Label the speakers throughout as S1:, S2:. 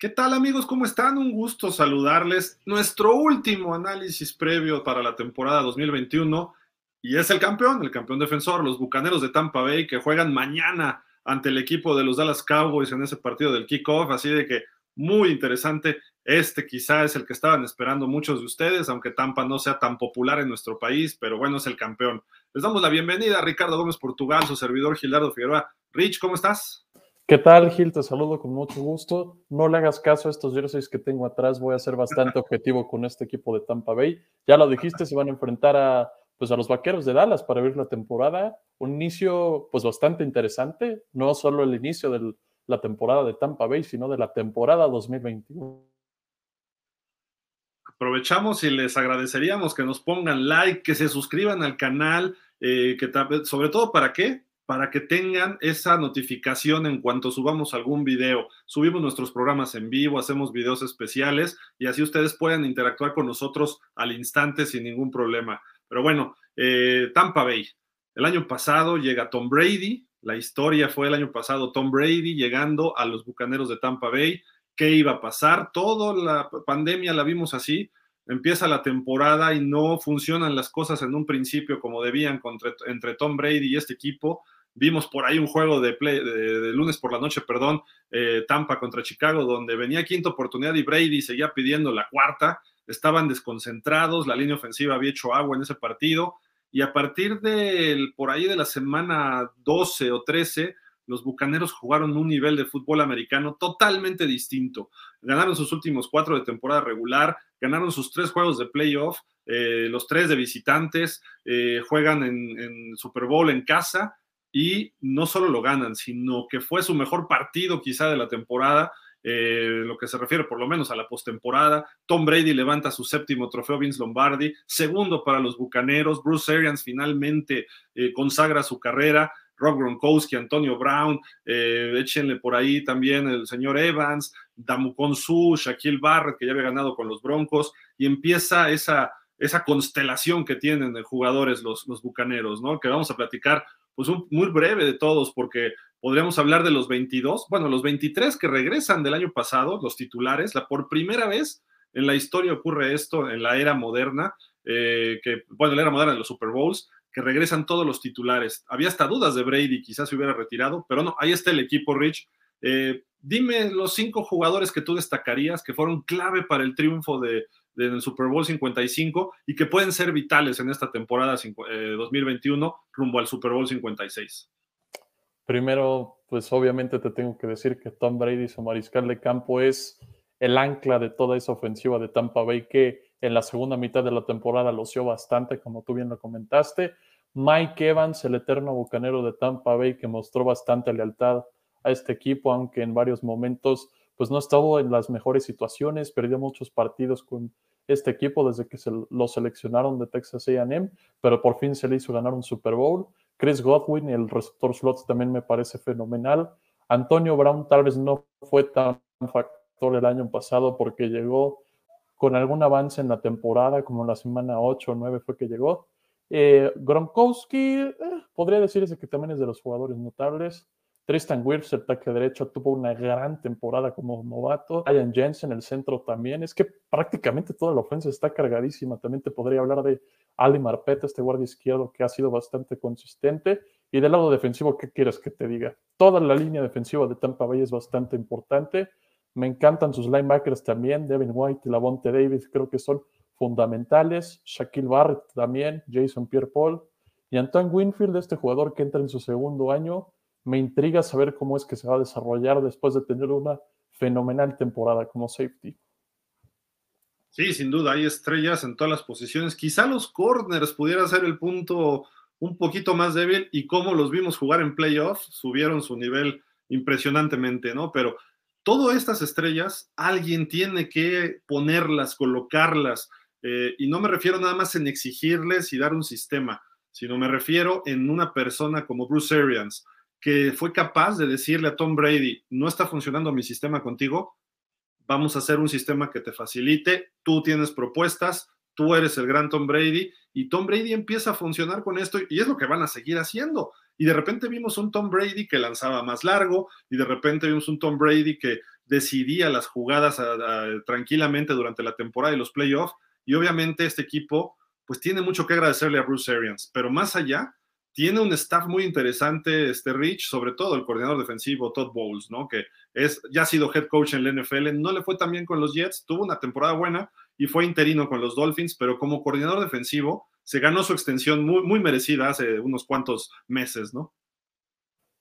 S1: ¿Qué tal amigos? ¿Cómo están? Un gusto saludarles. Nuestro último análisis previo para la temporada 2021 y es el campeón, el campeón defensor, los Bucaneros de Tampa Bay que juegan mañana ante el equipo de los Dallas Cowboys en ese partido del kickoff, así de que muy interesante. Este quizá es el que estaban esperando muchos de ustedes, aunque Tampa no sea tan popular en nuestro país, pero bueno, es el campeón. Les damos la bienvenida a Ricardo Gómez Portugal, su servidor Gilardo Figueroa. Rich, ¿cómo estás?
S2: ¿Qué tal, Gil? Te saludo con mucho gusto. No le hagas caso a estos jerseys que tengo atrás. Voy a ser bastante objetivo con este equipo de Tampa Bay. Ya lo dijiste, se van a enfrentar a, pues, a los vaqueros de Dallas para ver la temporada. Un inicio pues bastante interesante. No solo el inicio de la temporada de Tampa Bay, sino de la temporada 2021.
S1: Aprovechamos y les agradeceríamos que nos pongan like, que se suscriban al canal, eh, que sobre todo para qué? Para que tengan esa notificación en cuanto subamos algún video. Subimos nuestros programas en vivo, hacemos videos especiales y así ustedes pueden interactuar con nosotros al instante sin ningún problema. Pero bueno, eh, Tampa Bay. El año pasado llega Tom Brady. La historia fue el año pasado Tom Brady llegando a los Bucaneros de Tampa Bay. ¿Qué iba a pasar? Toda la pandemia la vimos así. Empieza la temporada y no funcionan las cosas en un principio como debían entre Tom Brady y este equipo Vimos por ahí un juego de, de, lunes por la noche, perdón, eh, Tampa contra Chicago, donde venía quinta oportunidad y Brady seguía pidiendo la cuarta. Estaban desconcentrados, la línea ofensiva había hecho agua en ese partido. Y a partir de por ahí de la semana 12 o 13, los Bucaneros jugaron un nivel de fútbol americano totalmente distinto. Ganaron sus últimos cuatro de temporada regular, ganaron sus tres juegos de playoff, eh, los tres de visitantes, eh, juegan en, en, Super Bowl en casa y no solo lo ganan, sino que fue su mejor partido quizá de la temporada, eh, lo que se refiere por lo menos a la postemporada. Tom Brady levanta su séptimo trofeo Vince Lombardi, segundo para los Bucaneros. Bruce Arians finalmente eh, consagra su carrera. Rob Gronkowski, Antonio Brown, eh, échenle por ahí también el señor Evans, Damu Su, Shaquille Barrett, que ya había ganado con los Broncos, y empieza esa, esa constelación que tienen de jugadores los, los Bucaneros, ¿no? Que vamos a platicar pues un, muy breve de todos, porque podríamos hablar de los 22, bueno, los 23 que regresan del año pasado, los titulares, la por primera vez en la historia ocurre esto en la era moderna, eh, que, bueno, la era moderna de los Super Bowls, que regresan todos los titulares. Había hasta dudas de Brady, quizás se hubiera retirado, pero no, ahí está el equipo, Rich. Eh, dime los cinco jugadores que tú destacarías que fueron clave para el triunfo de, del Super Bowl 55 y que pueden ser vitales en esta temporada 2021 eh, rumbo al Super Bowl 56?
S2: Primero, pues obviamente te tengo que decir que Tom Brady, su mariscal de campo, es el ancla de toda esa ofensiva de Tampa Bay que en la segunda mitad de la temporada loció bastante, como tú bien lo comentaste. Mike Evans, el eterno bucanero de Tampa Bay, que mostró bastante lealtad a este equipo, aunque en varios momentos pues no estado en las mejores situaciones, perdió muchos partidos con este equipo desde que se lo seleccionaron de Texas AM, pero por fin se le hizo ganar un Super Bowl. Chris Godwin, el receptor slots, también me parece fenomenal. Antonio Brown tal vez no fue tan factor el año pasado porque llegó con algún avance en la temporada, como la semana 8 o 9 fue que llegó. Eh, Gronkowski, eh, podría decirse que también es de los jugadores notables. Tristan Wirfs, el taque derecho, tuvo una gran temporada como novato. Ryan Jensen, el centro también. Es que prácticamente toda la ofensa está cargadísima. También te podría hablar de Ali Marpeta, este guardia izquierdo que ha sido bastante consistente. Y del lado defensivo, ¿qué quieres que te diga? Toda la línea defensiva de Tampa Bay es bastante importante. Me encantan sus linebackers también. Devin White y Lavonte Davis creo que son fundamentales. Shaquille Barrett también. Jason Pierre-Paul. Y Antoine Winfield, este jugador que entra en su segundo año me intriga saber cómo es que se va a desarrollar después de tener una fenomenal temporada como safety.
S1: Sí, sin duda, hay estrellas en todas las posiciones. Quizá los corners pudieran ser el punto un poquito más débil y como los vimos jugar en playoffs, subieron su nivel impresionantemente, ¿no? Pero todas estas estrellas, alguien tiene que ponerlas, colocarlas, eh, y no me refiero nada más en exigirles y dar un sistema, sino me refiero en una persona como Bruce Arians, que fue capaz de decirle a Tom Brady, no está funcionando mi sistema contigo, vamos a hacer un sistema que te facilite, tú tienes propuestas, tú eres el gran Tom Brady y Tom Brady empieza a funcionar con esto y es lo que van a seguir haciendo. Y de repente vimos un Tom Brady que lanzaba más largo y de repente vimos un Tom Brady que decidía las jugadas tranquilamente durante la temporada y los playoffs. Y obviamente este equipo, pues tiene mucho que agradecerle a Bruce Arians, pero más allá, tiene un staff muy interesante, este Rich, sobre todo el coordinador defensivo Todd Bowles, ¿no? Que es, ya ha sido head coach en la NFL, no le fue tan bien con los Jets, tuvo una temporada buena y fue interino con los Dolphins, pero como coordinador defensivo se ganó su extensión muy, muy merecida hace unos cuantos meses, ¿no?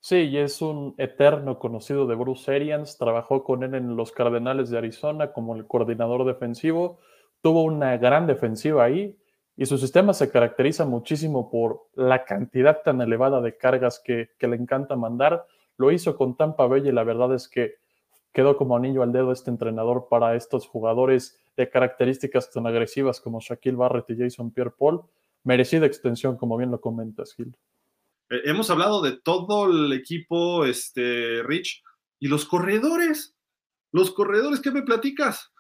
S2: Sí, y es un eterno conocido de Bruce Arians, trabajó con él en los Cardenales de Arizona como el coordinador defensivo, tuvo una gran defensiva ahí, y su sistema se caracteriza muchísimo por la cantidad tan elevada de cargas que, le encanta mandar. Lo hizo con Tampa Bay y la verdad es que quedó como anillo al dedo este entrenador para estos jugadores de características tan agresivas como Shaquille Barrett y Jason Pierre-Paul. Merecida extensión, como bien lo comentas, Gil.
S1: Eh, hemos hablado de todo el equipo, este, Rich, y los corredores. Los corredores, ¿qué me platicas?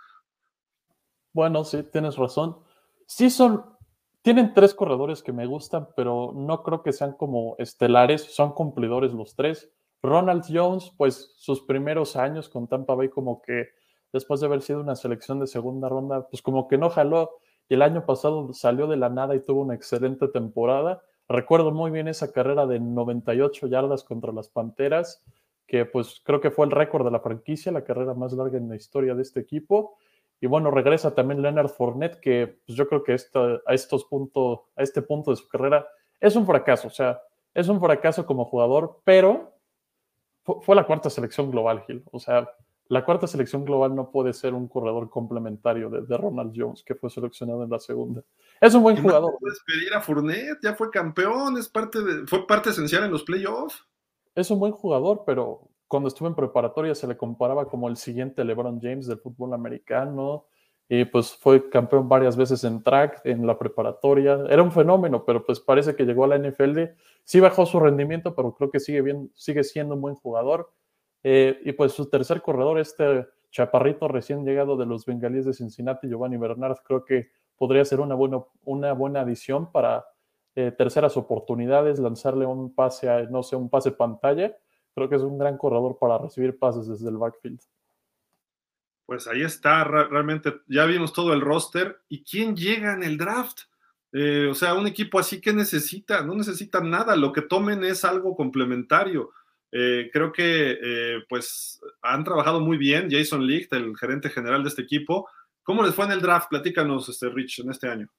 S2: Bueno, sí, tienes razón. Sí son tienen tres corredores que me gustan, pero no creo que sean como estelares, son cumplidores los tres. Ronald Jones, pues sus primeros años con Tampa Bay como que después de haber sido una selección de segunda ronda, pues como que no jaló. Y el año pasado salió de la nada y tuvo una excelente temporada. Recuerdo muy bien esa carrera de 98 yardas contra las Panteras, que pues creo que fue el récord de la franquicia, la carrera más larga en la historia de este equipo. Y bueno, regresa también Leonard Fournette, que pues yo creo que a, estos puntos, a este punto de su carrera es un fracaso. O sea, es un fracaso como jugador, pero fue, la cuarta selección global, Gil. O sea, la cuarta selección global no puede ser un corredor complementario de, Ronald Jones, que fue seleccionado en la segunda. Es un buen jugador.
S1: No puedes pedir a Fournette, ya fue campeón, es parte de, fue parte esencial en los playoffs.
S2: Es un buen jugador, pero cuando estuve en preparatoria se le comparaba como el siguiente LeBron James del fútbol americano. Y pues fue campeón varias veces en track, en la preparatoria. Era un fenómeno, pero pues parece que llegó a la NFL. Sí bajó su rendimiento, pero creo que sigue, bien, sigue siendo un buen jugador. Eh, y pues su tercer corredor, este chaparrito recién llegado de los bengalíes de Cincinnati, Giovanni Bernard, creo que podría ser una, buena, una buena adición para eh, terceras oportunidades, lanzarle un pase, a, no sé, un pase pantalla creo que es un gran corredor para recibir pases desde el backfield.
S1: Pues ahí está, realmente ya vimos todo el roster. ¿Y quién llega en el draft? Eh, o sea, un equipo así que necesita, no necesita nada, lo que tomen es algo complementario. Eh, creo que eh, pues han trabajado muy bien Jason Licht, el gerente general de este equipo. ¿Cómo les fue en el draft? Platícanos, este, Rich, en este año.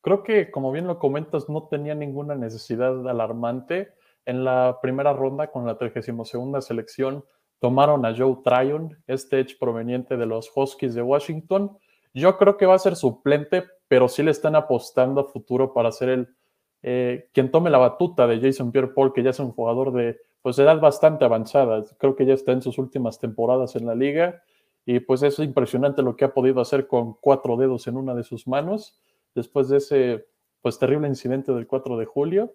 S2: Creo que, como bien lo comentas, no tenía ninguna necesidad alarmante. En la primera ronda, con la 32 selección, tomaron a Joe Tryon, este proveniente de los Huskies de Washington. Yo creo que va a ser suplente, pero sí le están apostando a futuro para ser el eh, quien tome la batuta de Jason Pierre-Paul, que ya es un jugador de pues, edad bastante avanzada. Creo que ya está en sus últimas temporadas en la liga. Y pues es impresionante lo que ha podido hacer con cuatro dedos en una de sus manos después de ese pues terrible incidente del 4 de julio.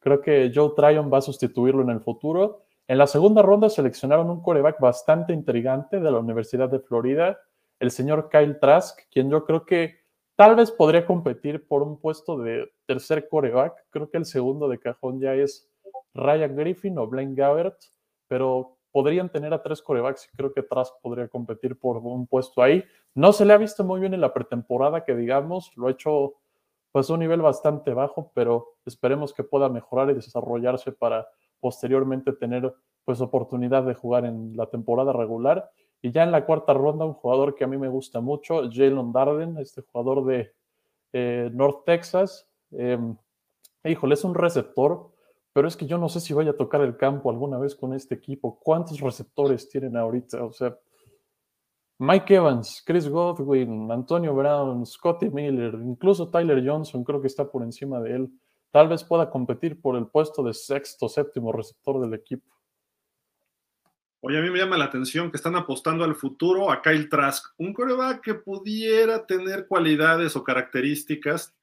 S2: Creo que Joe Tryon va a sustituirlo en el futuro. En la segunda ronda seleccionaron un coreback bastante intrigante de la Universidad de Florida, el señor Kyle Trask, quien yo creo que tal vez podría competir por un puesto de tercer coreback. Creo que el segundo de cajón ya es Ryan Griffin o Blaine Gabbert, pero podrían tener a tres corebacks y creo que Trask podría competir por un puesto ahí. No se le ha visto muy bien en la pretemporada, que digamos, lo ha hecho pues un nivel bastante bajo, pero esperemos que pueda mejorar y desarrollarse para posteriormente tener pues oportunidad de jugar en la temporada regular. Y ya en la cuarta ronda, un jugador que a mí me gusta mucho, Jalen Darden, este jugador de eh, North Texas. Em, híjole, es un receptor, pero es que yo no sé si vaya a tocar el campo alguna vez con este equipo. ¿Cuántos receptores tienen ahorita? O sea, Mike Evans, Chris Godwin, Antonio Brown, Scotty Miller, incluso Tyler Johnson creo que está por encima de él. Tal vez pueda competir por el puesto de sexto, séptimo receptor del equipo.
S1: Oye, a mí me llama la atención que están apostando al futuro a Kyle Trask, un coreback que pudiera tener cualidades o características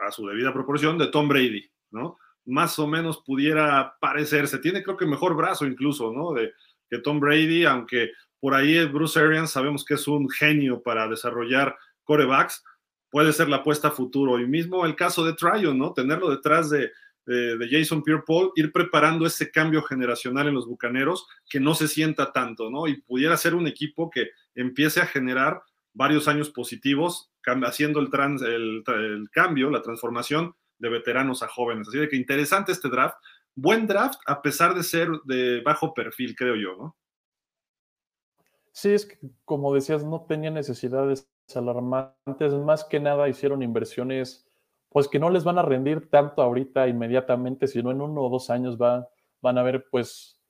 S1: a su debida proporción de Tom Brady, ¿no? Más o menos pudiera parecerse. Tiene creo que mejor brazo incluso, ¿no? De, que Tom Brady, aunque por ahí Bruce Arians sabemos que es un genio para desarrollar corebacks. Puede ser la apuesta a futuro. Y mismo el caso de Tryon, ¿no? Tenerlo detrás de, eh, de Jason Pierre-Paul, ir preparando ese cambio generacional en los Bucaneros que no se sienta tanto, ¿no? Y pudiera ser un equipo que empiece a generar varios años positivos, haciendo el, trans, el cambio, la transformación de veteranos a jóvenes. Así de que interesante este draft. Buen draft, a pesar de ser de bajo perfil, creo yo, ¿no?
S2: Sí, es que como decías, no tenía necesidades alarmantes, más que nada hicieron inversiones, pues que no les van a rendir tanto ahorita inmediatamente, sino en uno o dos años va, van a ver, pues,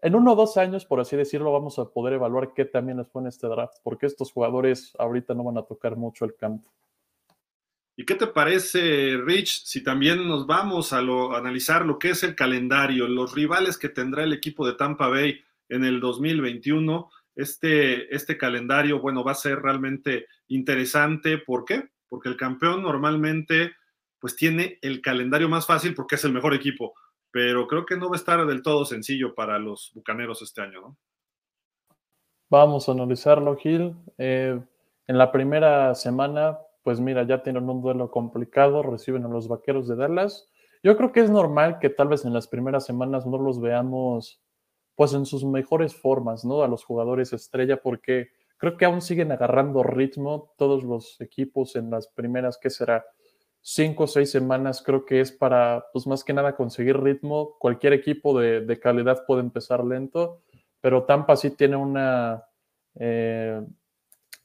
S2: en uno o dos años, por así decirlo, vamos a poder evaluar qué también les fue en este draft, porque estos jugadores ahorita no van a tocar mucho el campo.
S1: ¿Y qué te parece, Rich, si también nos vamos a, lo, a analizar lo que es el calendario, los rivales que tendrá el equipo de Tampa Bay en el 2021? Este, este calendario, bueno, va a ser realmente interesante. ¿Por qué? Porque el campeón normalmente pues tiene el calendario más fácil porque es el mejor equipo, pero creo que no va a estar del todo sencillo para los Bucaneros este año, ¿no?
S2: Vamos a analizarlo, Gil. Eh, en la primera semana, pues mira, ya tienen un duelo complicado, reciben a los Vaqueros de Dallas. Yo creo que es normal que tal vez en las primeras semanas no los veamos pues en sus mejores formas, ¿no? A los jugadores estrella, porque creo que aún siguen agarrando ritmo todos los equipos en las primeras, ¿qué será? Cinco o seis semanas, creo que es para, pues más que nada, conseguir ritmo. Cualquier equipo de, calidad puede empezar lento, pero Tampa sí tiene una, eh,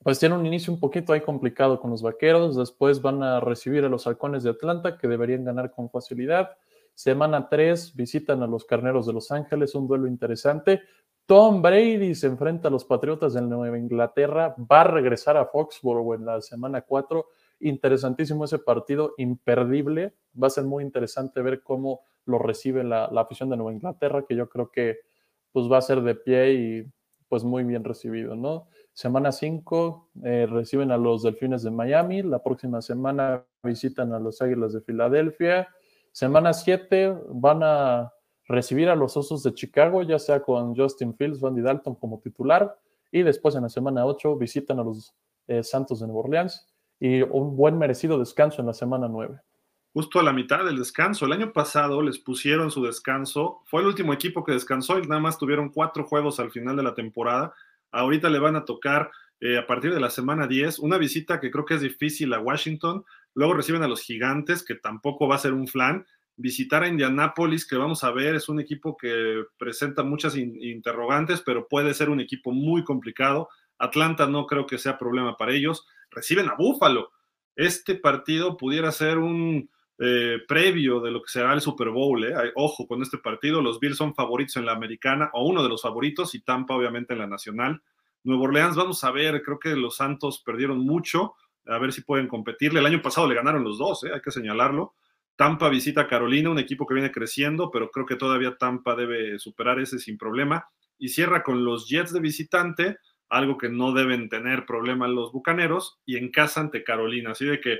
S2: pues tiene un inicio un poquito ahí complicado con los vaqueros. Después van a recibir a los halcones de Atlanta, que deberían ganar con facilidad Semana 3 visitan a los Carneros de Los Ángeles, un duelo interesante. Tom Brady se enfrenta a los Patriotas de Nueva Inglaterra, va a regresar a Foxborough en la semana 4. Interesantísimo ese partido, imperdible. Va a ser muy interesante ver cómo lo recibe la, afición de Nueva Inglaterra, que yo creo que pues va a ser de pie y pues muy bien recibido, ¿no? Semana 5 eh, reciben a los Delfines de Miami, la próxima semana visitan a los Águilas de Filadelfia, Semana 7 van a recibir a los Osos de Chicago, ya sea con Justin Fields, Randy Dalton como titular, y después en la semana 8 visitan a los eh, Santos de Nueva Orleans y un buen merecido descanso en la semana 9.
S1: Justo a la mitad del descanso. El año pasado les pusieron su descanso. Fue el último equipo que descansó y nada más tuvieron cuatro juegos al final de la temporada. Ahorita le van a tocar eh, a partir de la semana 10 una visita que creo que es difícil a Washington Luego reciben a los Gigantes, que tampoco va a ser un flan. Visitar a Indianápolis, que vamos a ver, es un equipo que presenta muchas interrogantes, pero puede ser un equipo muy complicado. Atlanta no creo que sea problema para ellos. Reciben a Búfalo. Este partido pudiera ser un eh, previo de lo que será el Super Bowl. Eh. Ojo con este partido. Los Bills son favoritos en la americana, o uno de los favoritos, y Tampa obviamente en la nacional. Nuevo Orleans, vamos a ver, creo que los Santos perdieron mucho a ver si pueden competirle. El año pasado le ganaron los dos, ¿eh? hay que señalarlo. Tampa visita a Carolina, un equipo que viene creciendo, pero creo que todavía Tampa debe superar ese sin problema. Y cierra con los Jets de visitante, algo que no deben tener problema los Bucaneros, y en casa ante Carolina. Así de que,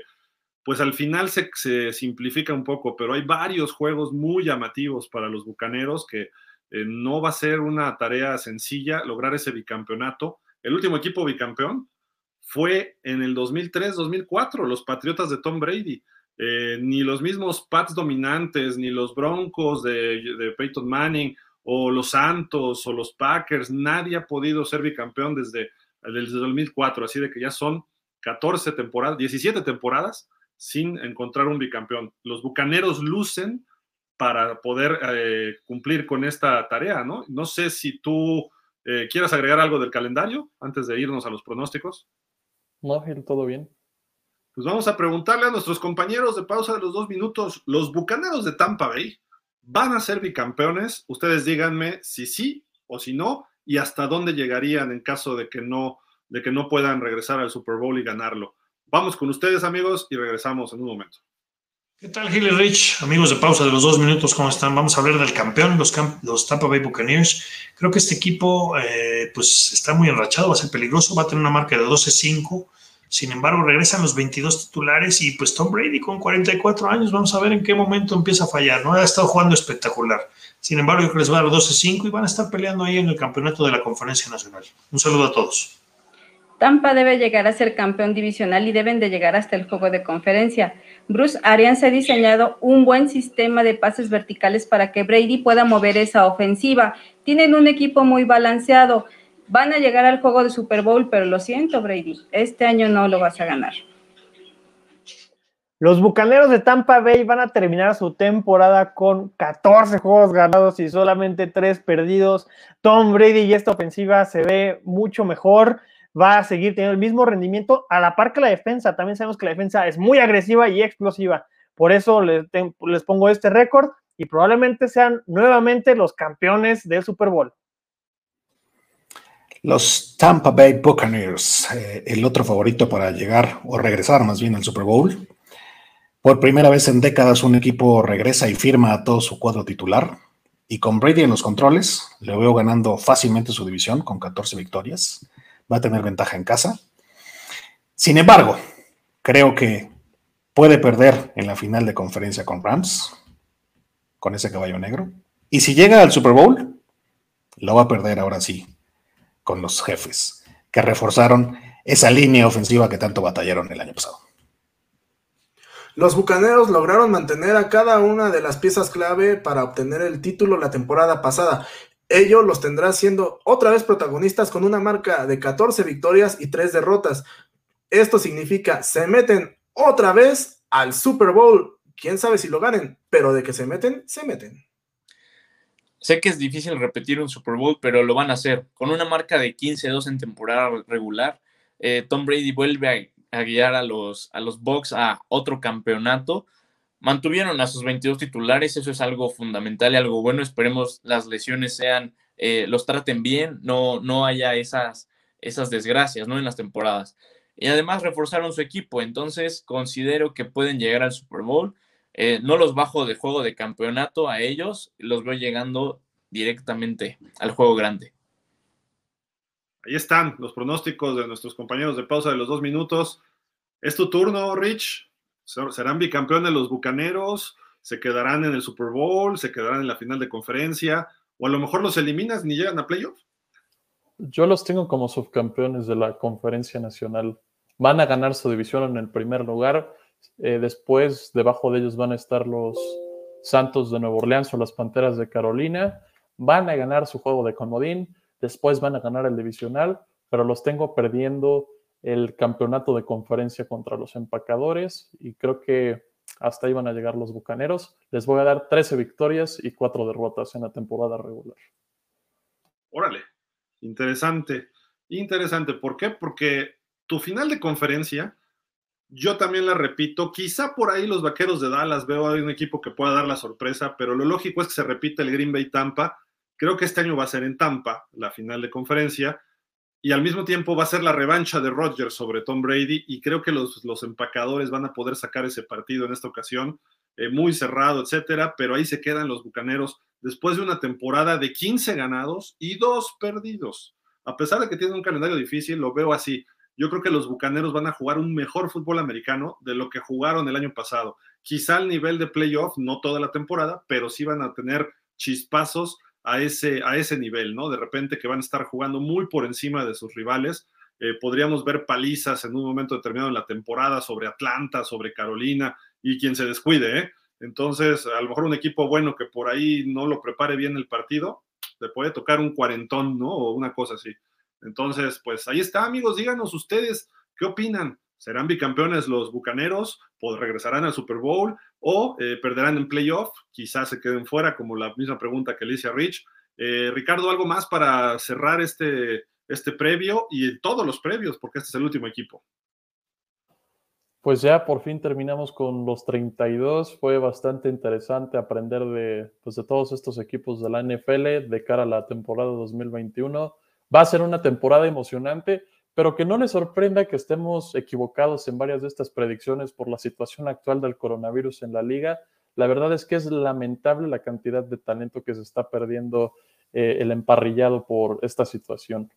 S1: pues al final se, simplifica un poco, pero hay varios juegos muy llamativos para los Bucaneros que eh, no va a ser una tarea sencilla lograr ese bicampeonato. El último equipo bicampeón fue en el 2003-2004, los Patriotas de Tom Brady. Eh, ni los mismos Pats dominantes, ni los Broncos de, Peyton Manning, o los Santos, o los Packers, nadie ha podido ser bicampeón desde, desde 2004. Así de que ya son 14 temporadas, 17 temporadas sin encontrar un bicampeón. Los Bucaneros lucen para poder eh, cumplir con esta tarea, ¿no? No sé si tú eh, quieras agregar algo del calendario antes de irnos a los pronósticos.
S2: No, todo bien.
S1: Pues vamos a preguntarle a nuestros compañeros de pausa de los dos minutos, ¿los Bucaneros de Tampa Bay van a ser bicampeones? Ustedes díganme si sí o si no, y hasta dónde llegarían en caso de que no, de que no puedan regresar al Super Bowl y ganarlo. Vamos con ustedes, amigos, y regresamos en un momento.
S3: ¿Qué tal, Gilly Rich? Amigos de pausa de los dos minutos, ¿cómo están? Vamos a hablar del campeón, los, los Tampa Bay Buccaneers. Creo que este equipo, eh, pues, está muy enrachado, va a ser peligroso, va a tener una marca de 12-5. Sin embargo, regresan los 22 titulares y, pues, Tom Brady con 44 años, vamos a ver en qué momento empieza a fallar, ¿no? Ha estado jugando espectacular. Sin embargo, yo creo que les va a dar 12-5 y van a estar peleando ahí en el campeonato de la Conferencia Nacional. Un saludo a todos.
S4: Tampa debe llegar a ser campeón divisional y deben de llegar hasta el juego de conferencia. Bruce Arians ha diseñado un buen sistema de pases verticales para que Brady pueda mover esa ofensiva. Tienen un equipo muy balanceado. Van a llegar al juego de Super Bowl, pero lo siento, Brady, este año no lo vas a ganar.
S5: Los Bucaneros de Tampa Bay van a terminar su temporada con 14 juegos ganados y solamente 3 perdidos. Tom Brady y esta ofensiva se ve mucho mejor. Va a seguir teniendo el mismo rendimiento a la par que la defensa. También sabemos que la defensa es muy agresiva y explosiva. Por eso les, pongo este récord y probablemente sean nuevamente los campeones del Super Bowl.
S6: Los Tampa Bay Buccaneers, eh, el otro favorito para llegar o regresar más bien al Super Bowl. Por primera vez en décadas, un equipo regresa y firma a todo su cuadro titular. Y con Brady en los controles, le veo ganando fácilmente su división con 14 victorias. Va a tener ventaja en casa. Sin embargo, creo que puede perder en la final de conferencia con Rams, con ese caballo negro. Y si llega al Super Bowl, lo va a perder ahora sí con los jefes, que reforzaron esa línea ofensiva que tanto batallaron el año pasado.
S7: Los Bucaneros lograron mantener a cada una de las piezas clave para obtener el título la temporada pasada. Ello los tendrá siendo otra vez protagonistas con una marca de 14 victorias y 3 derrotas. Esto significa se meten otra vez al Super Bowl. Quién sabe si lo ganen, pero de que se meten, se meten.
S8: Sé que es difícil repetir un Super Bowl, pero lo van a hacer. Con una marca de 15-2 en temporada regular, eh, Tom Brady vuelve a a guiar a los, a los Bucks a otro campeonato. Mantuvieron a sus 22 titulares, eso es algo fundamental y algo bueno. Esperemos las lesiones sean, eh, los traten bien, no, no haya esas, esas desgracias ¿no? en las temporadas. Y además reforzaron su equipo, entonces considero que pueden llegar al Super Bowl. Eh, no los bajo de juego de campeonato a ellos, los veo llegando directamente al juego grande.
S1: Ahí están los pronósticos de nuestros compañeros de pausa de los dos minutos. Es tu turno, Rich. ¿Serán bicampeones los Bucaneros? ¿Se quedarán en el Super Bowl? ¿Se quedarán en la final de conferencia? ¿O a lo mejor los eliminas ni llegan a playoffs?
S2: Yo los tengo como subcampeones de la conferencia nacional. Van a ganar su división en el primer lugar. Eh, después, debajo de ellos van a estar los Santos de Nueva Orleans o las Panteras de Carolina. Van a ganar su juego de comodín después van a ganar el divisional, pero los tengo perdiendo el campeonato de conferencia contra los empacadores y creo que hasta ahí van a llegar los Bucaneros. Les voy a dar 13 victorias y 4 derrotas en la temporada regular.
S1: Órale, interesante, interesante. ¿Por qué? Porque tu final de conferencia, yo también la repito, quizá por ahí los Vaqueros de Dallas veo a un equipo que pueda dar la sorpresa, pero lo lógico es que se repita el Green Bay Tampa Creo que este año va a ser en Tampa, la final de conferencia, y al mismo tiempo va a ser la revancha de Rodgers sobre Tom Brady, y creo que los, los empacadores van a poder sacar ese partido en esta ocasión, eh, muy cerrado, etcétera, pero ahí se quedan los bucaneros después de una temporada de 15 ganados y dos perdidos. A pesar de que tienen un calendario difícil, lo veo así. Yo creo que los bucaneros van a jugar un mejor fútbol americano de lo que jugaron el año pasado. Quizá al nivel de playoff, no toda la temporada, pero sí van a tener chispazos a ese, a ese nivel, ¿no? De repente que van a estar jugando muy por encima de sus rivales. Eh, podríamos ver palizas en un momento determinado en la temporada sobre Atlanta, sobre Carolina y quien se descuide, ¿eh? Entonces, a lo mejor un equipo bueno que por ahí no lo prepare bien el partido, le puede tocar un cuarentón, ¿no? O una cosa así. Entonces, pues ahí está, amigos, díganos ustedes qué opinan. ¿Serán bicampeones los Bucaneros? ¿O regresarán al Super Bowl? ¿O eh, perderán en playoff? Quizás se queden fuera, como la misma pregunta que le hice a Rich. Eh, Ricardo, ¿algo más para cerrar este, este previo y todos los previos? Porque este es el último equipo.
S2: Pues ya por fin terminamos con los 32. Fue bastante interesante aprender de, pues de todos estos equipos de la NFL de cara a la temporada 2021. Va a ser una temporada emocionante pero que no les sorprenda que estemos equivocados en varias de estas predicciones por la situación actual del coronavirus en la liga. La verdad es que es lamentable la cantidad de talento que se está perdiendo eh, el emparrillado por esta situación.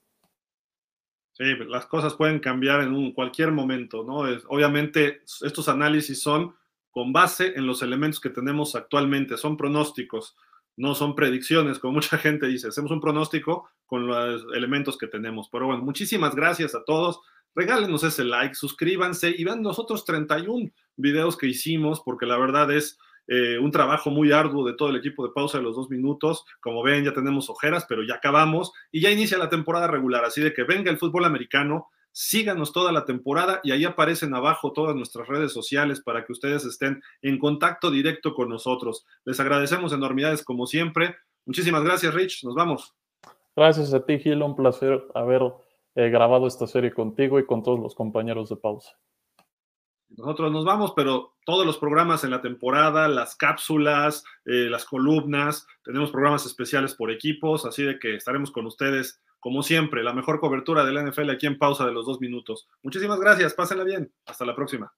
S1: Sí, las cosas pueden cambiar en cualquier momento, ¿no? obviamente estos análisis son con base en los elementos que tenemos actualmente, son pronósticos no son predicciones, como mucha gente dice, hacemos un pronóstico con los elementos que tenemos. Pero bueno, muchísimas gracias a todos. regálenos ese like, suscríbanse y vean los otros 31 videos que hicimos, porque la verdad es eh, un trabajo muy arduo de todo el equipo de pausa de los dos minutos. Como ven, ya tenemos ojeras, pero ya acabamos y ya inicia la temporada regular. Así de que venga el fútbol americano, síganos toda la temporada y ahí aparecen abajo todas nuestras redes sociales para que ustedes estén en contacto directo con nosotros. Les agradecemos enormidades como siempre. Muchísimas gracias, Rich. Nos vamos.
S2: Gracias a ti, Gil. Un placer haber eh, grabado esta serie contigo y con todos los compañeros de pausa.
S1: Nosotros nos vamos, pero todos los programas en la temporada, las cápsulas, eh, las columnas, tenemos programas especiales por equipos, así de que estaremos con ustedes como siempre, la mejor cobertura de la NFL aquí en pausa de los dos minutos. Muchísimas gracias, pásenla bien, hasta la próxima.